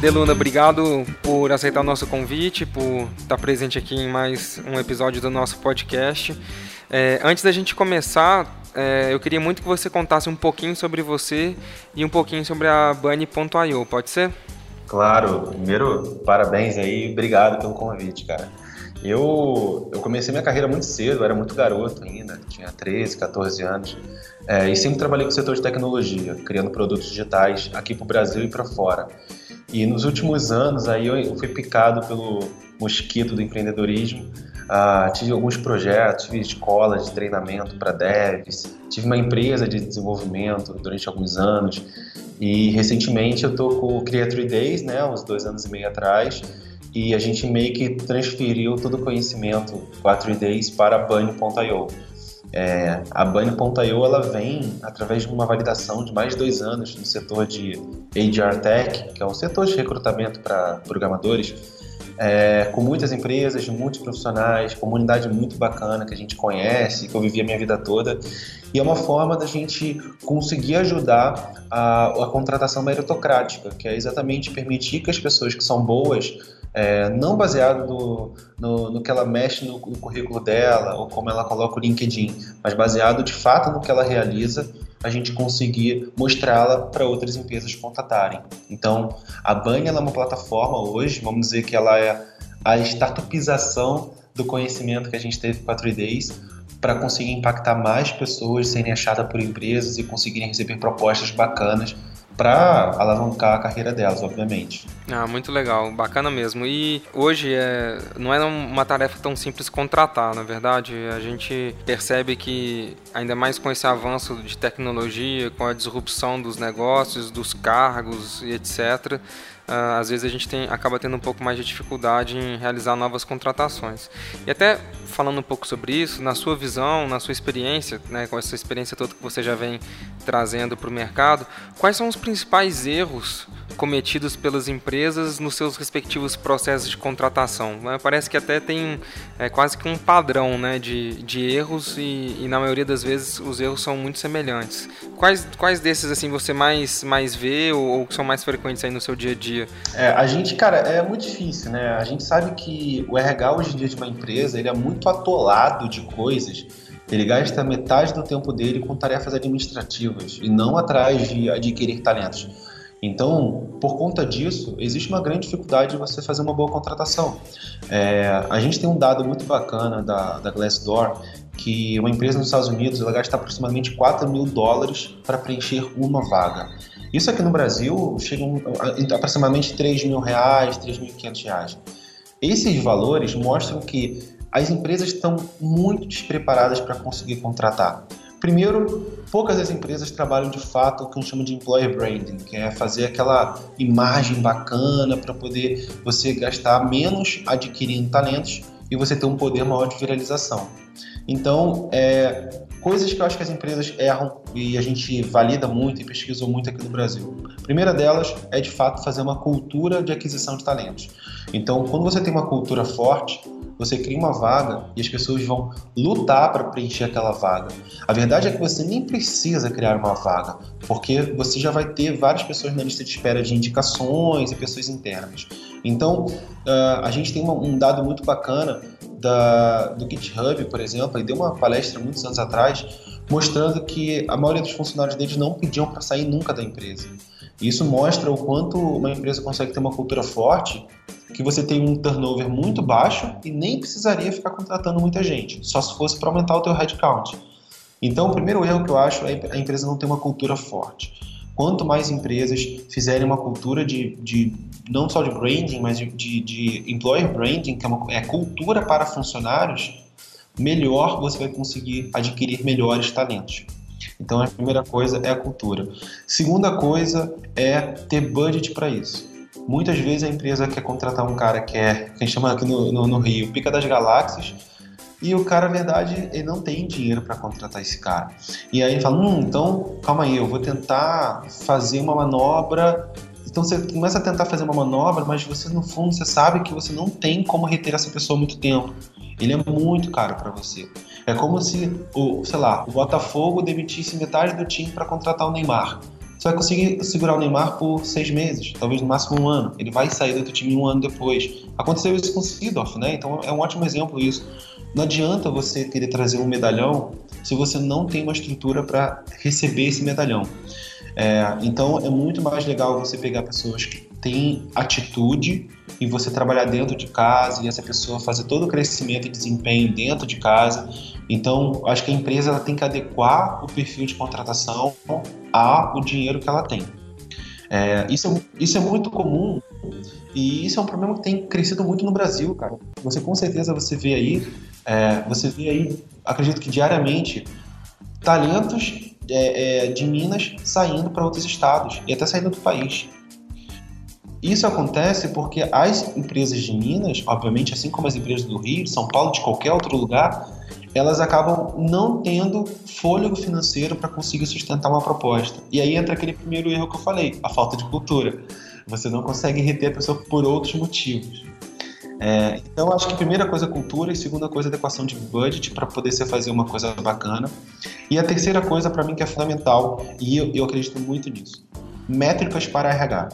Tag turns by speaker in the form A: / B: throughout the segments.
A: Deluna, obrigado por aceitar o nosso convite, por estar presente aqui em mais um episódio do nosso podcast. É, antes da gente começar, é, eu queria muito que você contasse um pouquinho sobre você e um pouquinho sobre a Bunny.io, pode ser?
B: Claro, primeiro, parabéns aí, obrigado pelo convite, cara. Eu, eu comecei minha carreira muito cedo, era muito garoto ainda, tinha 13, 14 anos, é, e sempre trabalhei com o setor de tecnologia, criando produtos digitais aqui para o Brasil e para fora. E nos últimos anos aí eu fui picado pelo mosquito do empreendedorismo, ah, tive alguns projetos, tive escolas de treinamento para devs, tive uma empresa de desenvolvimento durante alguns anos e recentemente eu tô com o 3 Days, né, uns dois anos e meio atrás, e a gente meio que transferiu todo o conhecimento 4 Days para a Bunny.io. É, a Bunny.io ela vem através de uma validação de mais de dois anos no setor de HR Tech, que é o setor de recrutamento para programadores, é, com muitas empresas, muitos profissionais, comunidade muito bacana que a gente conhece, que eu vivi a minha vida toda. E é uma forma da gente conseguir ajudar a, a contratação meritocrática, que é exatamente permitir que as pessoas que são boas é, não baseado no, no, no, que ela mexe no, no, currículo dela ou como ela coloca o LinkedIn, mas baseado de fato no que ela realiza, a gente conseguir mostrá-la para outras empresas contatarem. Então, a Bunny é uma plataforma hoje, vamos dizer que ela é a startupização do conhecimento que a gente teve com a 3Days para conseguir impactar mais pessoas, serem achadas por empresas e conseguirem receber propostas bacanas para alavancar a carreira delas, obviamente.
A: Ah, muito legal, bacana mesmo. E hoje é, não é uma tarefa tão simples contratar, na verdade. A gente percebe que, ainda mais com esse avanço de tecnologia, com a disrupção dos negócios, dos cargos e etc., às vezes a gente tem, acaba tendo um pouco mais de dificuldade em realizar novas contratações. E até falando um pouco sobre isso, na sua visão, na sua experiência, né, com essa experiência toda que você já vem trazendo para o mercado, quais são os principais erros cometidos pelas empresas nos seus respectivos processos de contratação? Né? Parece que até tem é, quase que um padrão né, de, de erros e, e, na maioria das vezes os erros são muito semelhantes. Quais, quais desses assim você mais, mais vê ou, que são mais frequentes aí no seu dia a dia?
B: É, a gente, cara, é muito difícil, né? A gente sabe que o RH hoje em dia de uma empresa, ele é muito atolado de coisas. Ele gasta metade do tempo dele com tarefas administrativas e não atrás de adquirir talentos. Então, por conta disso, existe uma grande dificuldade de você fazer uma boa contratação. É, a gente tem um dado muito bacana da, da Glassdoor que uma empresa nos Estados Unidos ela gasta aproximadamente 4 mil dólares para preencher uma vaga. Isso aqui no Brasil chega a, aproximadamente 3 mil reais, 3.500 reais. Esses valores mostram que as empresas estão muito despreparadas para conseguir contratar. Primeiro, poucas das empresas trabalham de fato o que a gente chama de employer branding, que é fazer aquela imagem bacana para poder você gastar menos adquirindo talentos e você ter um poder maior de viralização. Então, é, coisas que eu acho que as empresas erram e a gente valida muito e pesquisou muito aqui no Brasil. A primeira delas é, de fato, fazer uma cultura de aquisição de talentos. Então, quando você tem uma cultura forte, você cria uma vaga e as pessoas vão lutar para preencher aquela vaga. A verdade é que você nem precisa criar uma vaga, porque você já vai ter várias pessoas na lista de espera de indicações e pessoas internas. Então, uh, a gente tem uma, um dado muito bacana da, do GitHub, por exemplo, e deu uma palestra muitos anos atrás, mostrando que a maioria dos funcionários deles não pediam para sair nunca da empresa. Isso mostra o quanto uma empresa consegue ter uma cultura forte, que você tem um turnover muito baixo e nem precisaria ficar contratando muita gente, só se fosse para aumentar o teu headcount. Então, o primeiro erro que eu acho é a empresa não ter uma cultura forte. Quanto mais empresas fizerem uma cultura de, de não só de branding, mas de, de, de employer branding, que é, uma, é cultura para funcionários, melhor você vai conseguir adquirir melhores talentos. Então a primeira coisa é a cultura. Segunda coisa é ter budget para isso. Muitas vezes a empresa quer contratar um cara que é, que a gente chama aqui no, no, no Rio, pica das galáxias, e o cara, na verdade, ele não tem dinheiro para contratar esse cara. E aí ele fala: hum, então calma aí, eu vou tentar fazer uma manobra. Então você começa a tentar fazer uma manobra, mas você no fundo você sabe que você não tem como reter essa pessoa muito tempo. Ele é muito caro para você. É como se o, sei lá, o Botafogo demitisse metade do time para contratar o Neymar. você vai conseguir segurar o Neymar por seis meses, talvez no máximo um ano. Ele vai sair do teu time um ano depois. Aconteceu isso com o Sidorf, né? Então é um ótimo exemplo isso. Não adianta você querer trazer um medalhão se você não tem uma estrutura para receber esse medalhão. É, então é muito mais legal você pegar pessoas que têm atitude e você trabalhar dentro de casa e essa pessoa fazer todo o crescimento e desempenho dentro de casa. Então, acho que a empresa tem que adequar o perfil de contratação ao dinheiro que ela tem. É, isso, é, isso é muito comum e isso é um problema que tem crescido muito no Brasil, cara. Você com certeza você vê aí, é, você vê aí, acredito que diariamente, talentos é, é de Minas saindo para outros estados e até saindo do país. Isso acontece porque as empresas de Minas, obviamente, assim como as empresas do Rio, de São Paulo, de qualquer outro lugar, elas acabam não tendo fôlego financeiro para conseguir sustentar uma proposta. E aí entra aquele primeiro erro que eu falei, a falta de cultura. Você não consegue reter a pessoa por outros motivos. É, então, acho que primeira coisa é cultura e segunda coisa é adequação de budget para poder você fazer uma coisa bacana. E a terceira coisa, para mim, que é fundamental, e eu, eu acredito muito nisso, métricas para RH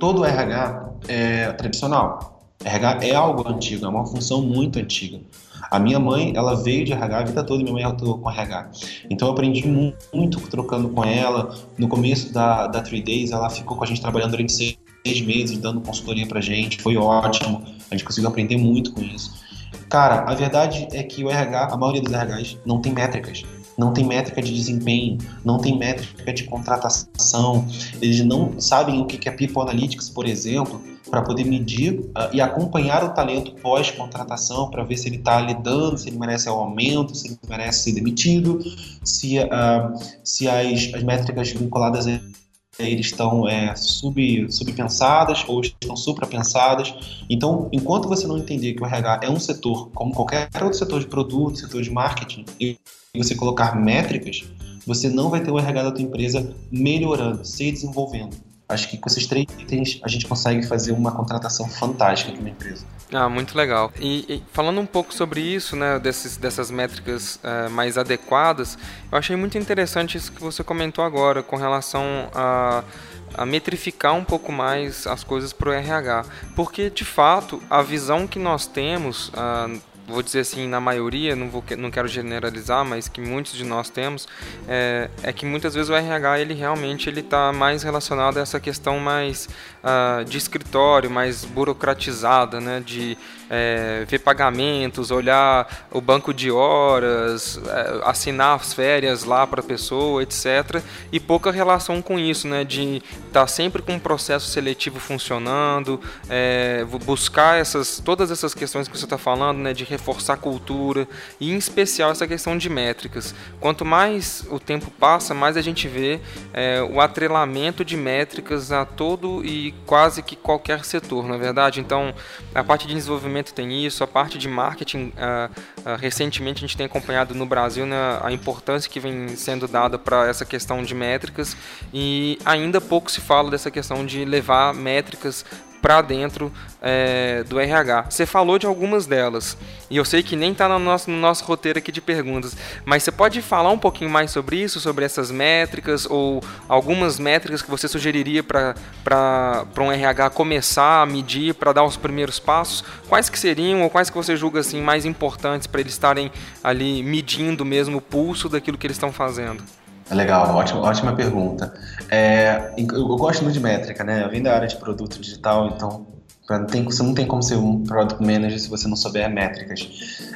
B: todo RH é tradicional. RH é algo antigo, é uma função muito antiga. A minha mãe, ela veio de RH a vida toda, minha mãe atuou com RH. Então eu aprendi muito, muito trocando com ela. No começo da, da 3 Days, ela ficou com a gente trabalhando durante seis, seis meses, dando consultoria pra gente. Foi ótimo, a gente conseguiu aprender muito com isso. Cara, a verdade é que o RH, a maioria dos RHs, não tem métricas não tem métrica de desempenho, não tem métrica de contratação, eles não sabem o que é People Analytics, por exemplo, para poder medir uh, e acompanhar o talento pós-contratação para ver se ele está lidando, se ele merece um aumento, se ele merece ser demitido, se, uh, se as, as métricas vinculadas a eles estão é, sub, subpensadas ou estão suprapensadas. Então, enquanto você não entender que o RH é um setor como qualquer outro setor de produto, setor de marketing, e você colocar métricas, você não vai ter o RH da tua empresa melhorando, se desenvolvendo. Acho que com esses três itens a gente consegue fazer uma contratação fantástica aqui na empresa.
A: Ah, muito legal. E, e, falando um pouco sobre isso, né, desses, dessas métricas uh, mais adequadas, eu achei muito interessante isso que você comentou agora com relação a, a metrificar um pouco mais as coisas para o RH, porque de fato a visão que nós temos uh, vou dizer assim, na maioria, não, vou, não quero generalizar, mas que muitos de nós temos, é, é que muitas vezes o RH ele realmente ele está mais relacionado a essa questão mais uh, de escritório, mais burocratizada, né, de é, ver pagamentos, olhar o banco de horas, é, assinar as férias lá para a pessoa, etc. E pouca relação com isso, né, de estar tá sempre com um processo seletivo funcionando, é, buscar essas todas essas questões que você está falando, né, de reforçar a cultura e em especial essa questão de métricas. Quanto mais o tempo passa, mais a gente vê é, o atrelamento de métricas a todo e quase que qualquer setor, na é verdade. Então, a parte de desenvolvimento tem isso, a parte de marketing, uh, uh, recentemente a gente tem acompanhado no Brasil né, a importância que vem sendo dada para essa questão de métricas e ainda pouco se fala dessa questão de levar métricas para dentro é, do RH. Você falou de algumas delas, e eu sei que nem está no nosso, no nosso roteiro aqui de perguntas, mas você pode falar um pouquinho mais sobre isso, sobre essas métricas, ou algumas métricas que você sugeriria para um RH começar a medir, para dar os primeiros passos? Quais que seriam, ou quais que você julga assim, mais importantes para eles estarem ali medindo mesmo o pulso daquilo que eles estão fazendo?
B: Legal, ótima, ótima pergunta. É, eu, gosto muito de métrica, né? Eu vim da área de produto digital, então tem, você não tem como ser um product manager se você não souber métricas.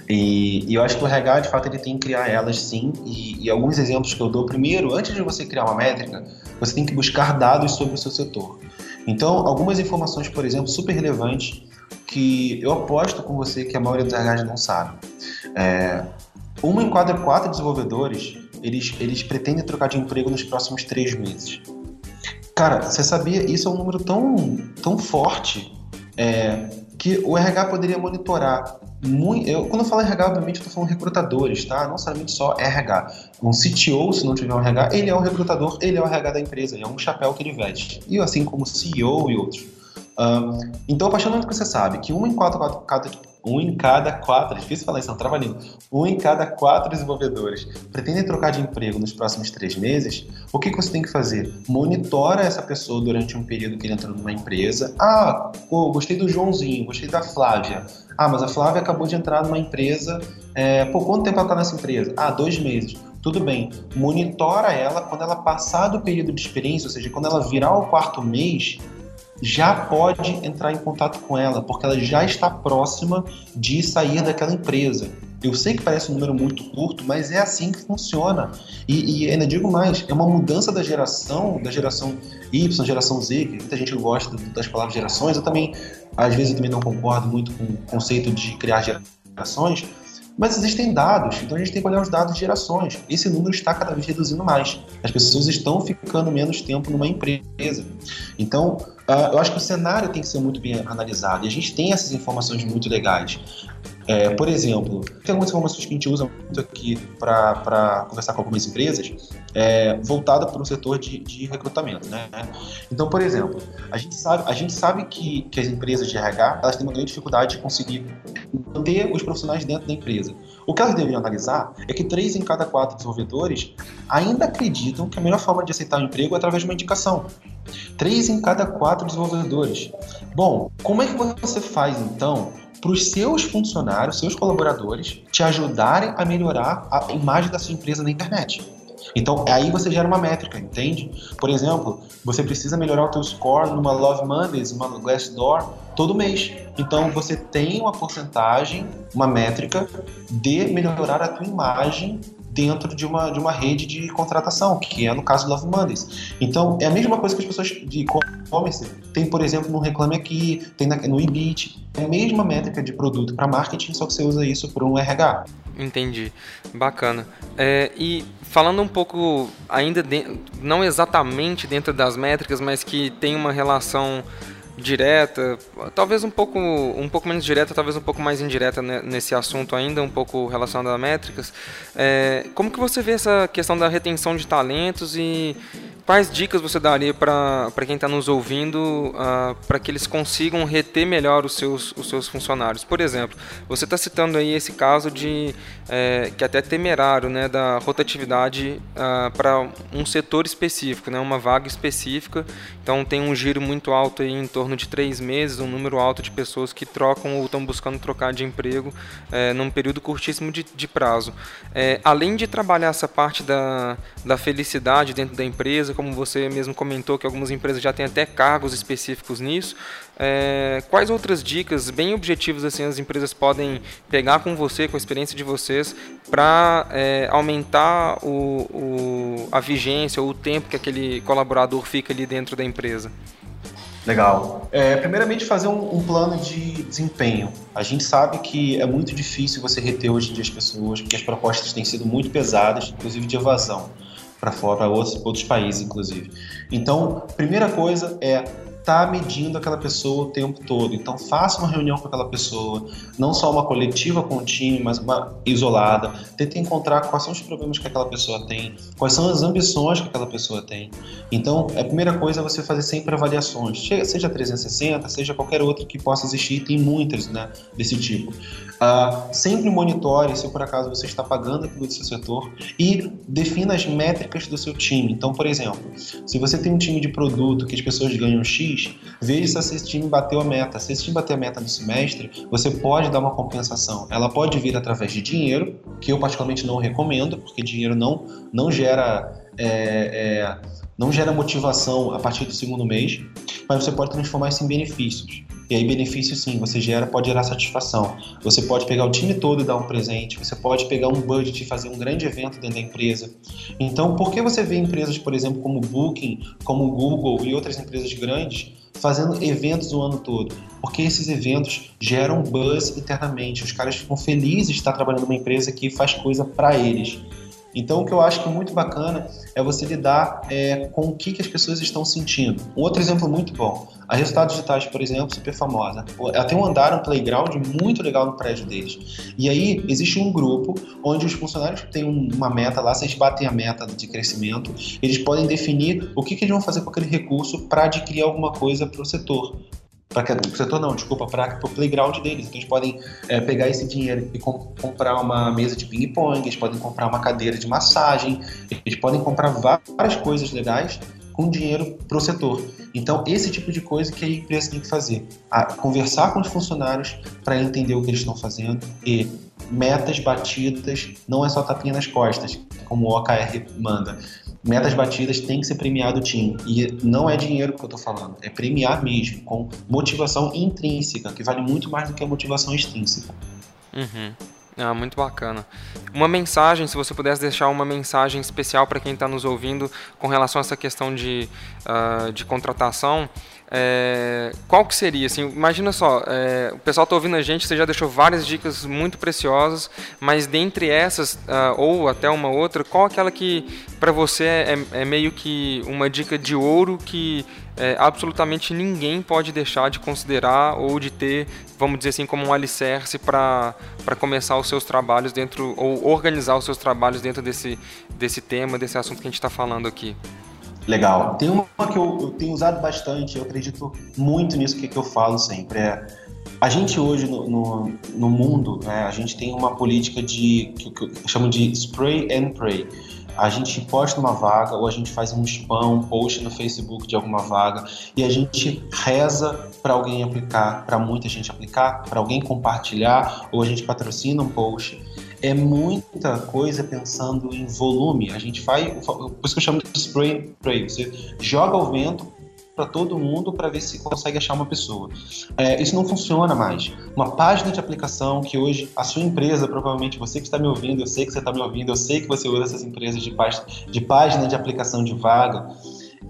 B: E, e, eu acho que o RH, de fato, ele tem que criar elas sim. E, e, alguns exemplos que eu dou. Primeiro, antes de você criar uma métrica, você tem que buscar dados sobre o seu setor. Então, algumas informações, por exemplo, super relevantes, que eu aposto com você que a maioria dos RHs não sabe. É, uma em cada quatro desenvolvedores eles, eles pretendem trocar de emprego nos próximos três meses. Cara, você sabia? Isso é um número tão, tão forte é, que o RH poderia monitorar. Muito, eu, quando eu falo RH, obviamente, eu estou falando recrutadores, tá? Não necessariamente só RH. Um CTO, se não tiver um RH, ele é o recrutador, ele é o RH da empresa, é um chapéu que ele veste. E assim como CEO e outros. Uh, então, a partir do momento que você sabe que uma em quatro, quatro, um em cada quatro, é difícil falar isso, não trava língua, um em cada quatro desenvolvedores pretendem trocar de emprego nos próximos três meses, o que, que você tem que fazer? Monitora essa pessoa durante um período que ele entrou numa empresa. Ah, pô, gostei do Joãozinho, gostei da Flávia. Ah, mas a Flávia acabou de entrar numa empresa. É, pô, quanto tempo ela está nessa empresa? Ah, dois meses. Tudo bem. Monitora ela quando ela passar do período de experiência, ou seja, quando ela virar o quarto mês, já pode entrar em contato com ela, porque ela já está próxima de sair daquela empresa. Eu sei que parece um número muito curto, mas é assim que funciona. E, e ainda digo mais, é uma mudança da geração, da geração Y, geração Z, que muita gente gosta das palavras gerações. Eu também, às vezes, eu também não concordo muito com o conceito de criar gerações, mas existem dados, então a gente tem que olhar os dados de gerações. Esse número está cada vez reduzindo mais. As pessoas estão ficando menos tempo numa empresa. Então, uh, eu acho que o cenário tem que ser muito bem analisado. E a gente tem essas informações muito legais. É, por exemplo, tem algumas informações que a gente usa muito aqui para conversar com algumas empresas, é, voltada para o setor de, de recrutamento. Né? Então, por exemplo, a gente sabe, a gente sabe que, que as empresas de RH elas têm uma grande dificuldade de conseguir manter os profissionais dentro da empresa. O que elas deveriam analisar é que três em cada quatro desenvolvedores ainda acreditam que a melhor forma de aceitar o um emprego é através de uma indicação. Três em cada quatro desenvolvedores. Bom, como é que você faz então para os seus funcionários, seus colaboradores, te ajudarem a melhorar a imagem da sua empresa na internet. Então, aí você gera uma métrica, entende? Por exemplo, você precisa melhorar o teu score numa Love Mondays, uma Glassdoor, todo mês. Então, você tem uma porcentagem, uma métrica de melhorar a tua imagem dentro de uma, de uma rede de contratação, que é no caso do Love Mondays. Então, é a mesma coisa que as pessoas de e-commerce tem, por exemplo, no Reclame Aqui, tem no Ibit. É a mesma métrica de produto para marketing, só que você usa isso para um RH.
A: Entendi. Bacana. É, e falando um pouco, ainda de, não exatamente dentro das métricas, mas que tem uma relação direta, talvez um pouco, um pouco menos direta, talvez um pouco mais indireta nesse assunto ainda, um pouco relacionado a métricas. É, como que você vê essa questão da retenção de talentos e quais dicas você daria para quem está nos ouvindo uh, para que eles consigam reter melhor os seus, os seus funcionários? Por exemplo, você está citando aí esse caso de é, que é até temerário, né, da rotatividade uh, para um setor específico, né, uma vaga específica. Então tem um giro muito alto aí em torno de três meses, um número alto de pessoas que trocam ou estão buscando trocar de emprego é, num período curtíssimo de, de prazo. É, além de trabalhar essa parte da, da felicidade dentro da empresa como você mesmo comentou que algumas empresas já têm até cargos específicos nisso. É, quais outras dicas bem objetivas assim as empresas podem pegar com você, com a experiência de vocês, para é, aumentar o, o, a vigência ou o tempo que aquele colaborador fica ali dentro da empresa?
B: Legal. É, primeiramente, fazer um, um, plano de desempenho. A gente sabe que é muito difícil você reter hoje em dia as pessoas, porque as propostas têm sido muito pesadas, inclusive de evasão para fora, outros países, inclusive. Então, primeira coisa é tá medindo aquela pessoa o tempo todo. Então faça uma reunião com aquela pessoa, não só uma coletiva com o time, mas uma isolada. Tente encontrar quais são os problemas que aquela pessoa tem, quais são as ambições que aquela pessoa tem. Então, a primeira coisa é você fazer sempre avaliações, seja 360, seja qualquer outra que possa existir, tem muitas né, desse tipo. Uh, sempre monitore se por acaso você está pagando aquilo do seu setor e defina as métricas do seu time. Então, por exemplo, se você tem um time de produto que as pessoas ganham X, veja se esse time bateu a meta. Se esse time bater a meta no semestre, você pode dar uma compensação. Ela pode vir através de dinheiro, que eu particularmente não recomendo, porque dinheiro não, não gera. É, é, não gera motivação a partir do segundo mês, mas você pode transformar isso em benefícios. E aí, benefício sim, você gera, pode gerar satisfação. Você pode pegar o time todo e dar um presente, você pode pegar um budget e fazer um grande evento dentro da empresa. Então, por que você vê empresas, por exemplo, como Booking, como Google e outras empresas grandes fazendo eventos o ano todo? Porque esses eventos geram buzz internamente. Os caras ficam felizes de estar trabalhando numa empresa que faz coisa para eles. Então, o que eu acho que é muito bacana é você lidar é, com o que, que as pessoas estão sentindo. Um outro exemplo muito bom, a Resultados Digitais, por exemplo, super famosa. Ela tem um andar, um playground muito legal no prédio deles. E aí, existe um grupo onde os funcionários têm uma meta lá, se eles batem a meta de crescimento, eles podem definir o que, que eles vão fazer com aquele recurso para adquirir alguma coisa para o setor. Para o setor não, desculpa, para o playground deles. Então eles podem é, pegar esse dinheiro e comp comprar uma mesa de ping-pong, eles podem comprar uma cadeira de massagem, eles podem comprar várias coisas legais com dinheiro para o setor. Então, esse tipo de coisa que a empresa tem que fazer. A conversar com os funcionários para entender o que eles estão fazendo e metas batidas não é só tapinha nas costas, como o OKR manda. Metas batidas tem que ser premiado o time. E não é dinheiro que eu estou falando, é premiar mesmo, com motivação intrínseca, que vale muito mais do que a motivação extrínseca.
A: Uhum. Ah, muito bacana. Uma mensagem, se você pudesse deixar uma mensagem especial para quem está nos ouvindo com relação a essa questão de, uh, de contratação, é, qual que seria? Assim, imagina só, é, o pessoal está ouvindo a gente, você já deixou várias dicas muito preciosas, mas dentre essas, uh, ou até uma outra, qual aquela que para você é, é, meio que uma dica de ouro que é, absolutamente ninguém pode deixar de considerar ou de ter, vamos dizer assim, como um alicerce para começar os seus trabalhos dentro, ou organizar os seus trabalhos dentro desse, desse tema, desse assunto que a gente está falando aqui?
B: Legal. Tem uma que eu, eu, tenho usado bastante, eu acredito muito nisso que, que eu falo sempre. É, a gente hoje no, no, no mundo, né, a gente tem uma política de que, que de spray and pray. A gente posta uma vaga ou a gente faz um spam, um post no Facebook de alguma vaga e a gente reza para alguém aplicar, para muita gente aplicar, para alguém compartilhar ou a gente patrocina um post é muita coisa pensando em volume. A gente faz, por isso que eu chamo de spray. Você joga o vento para todo mundo para ver se consegue achar uma pessoa. É, isso não funciona mais. Uma página de aplicação que hoje a sua empresa, provavelmente você que está me ouvindo, eu sei que você está me ouvindo, eu sei que você usa essas empresas de, de página de aplicação de vaga.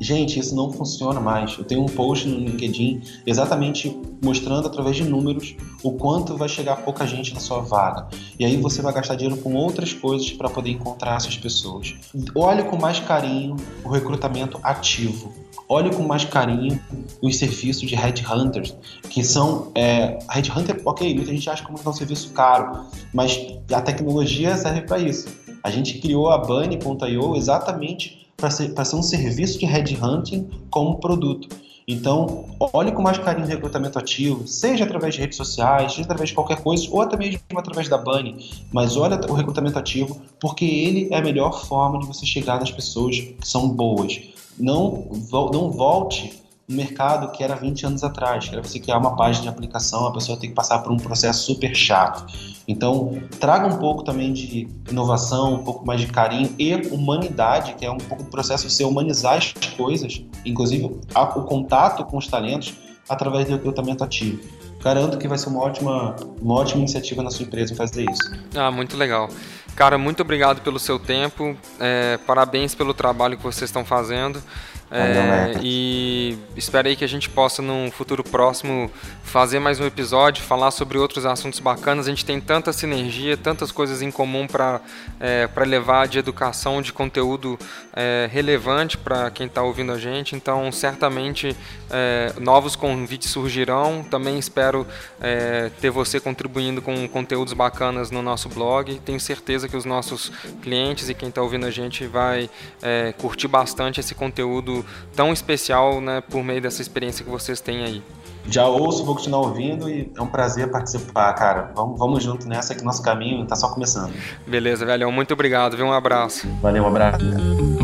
B: Gente, isso não funciona mais. Eu tenho um post no LinkedIn exatamente mostrando através de números o quanto vai chegar pouca gente na sua vaga. E aí você vai gastar dinheiro com outras coisas para poder encontrar essas pessoas. Olhe com mais carinho o recrutamento ativo. Olhe com mais carinho os serviços de headhunters, que são é, headhunter, ok, muita gente acha como é um serviço caro, mas a tecnologia serve para isso. A gente criou a Bunny.io exatamente para ser, ser um serviço de headhunting como produto. Então, olhe com mais carinho o recrutamento ativo, seja através de redes sociais, seja através de qualquer coisa, ou até mesmo através da Bunny, mas olha o recrutamento ativo, porque ele é a melhor forma de você chegar nas pessoas que são boas. Não, não volte no mercado que era 20 anos atrás, que era você criar uma página de aplicação, a pessoa tem que passar por um processo super chato. Então, traga um pouco também de inovação, um pouco mais de carinho e humanidade, que é um pouco do processo de você humanizar as coisas, inclusive o contato com os talentos através do recrutamento ativo. Garanto que vai ser uma ótima, uma ótima iniciativa na sua empresa fazer isso.
A: Ah, muito legal. Cara, muito obrigado pelo seu tempo, é, parabéns pelo trabalho que vocês estão fazendo. É, e espero aí que a gente possa, num futuro próximo, fazer mais um episódio, falar sobre outros assuntos bacanas. A gente tem tanta sinergia, tantas coisas em comum para é, levar de educação, de conteúdo é, relevante para quem está ouvindo a gente. Então, certamente, é, novos convites surgirão. Também espero é, ter você contribuindo com conteúdos bacanas no nosso blog. Tenho certeza que os nossos clientes e quem está ouvindo a gente vai é, curtir bastante esse conteúdo tão especial né, por meio dessa experiência que vocês têm aí.
B: Já ouço, vou continuar ouvindo e é um prazer participar, cara. Vamos, vamos junto nessa que nosso caminho está só começando.
A: Beleza, velho. Muito obrigado, viu? Um abraço.
B: Valeu, um abraço.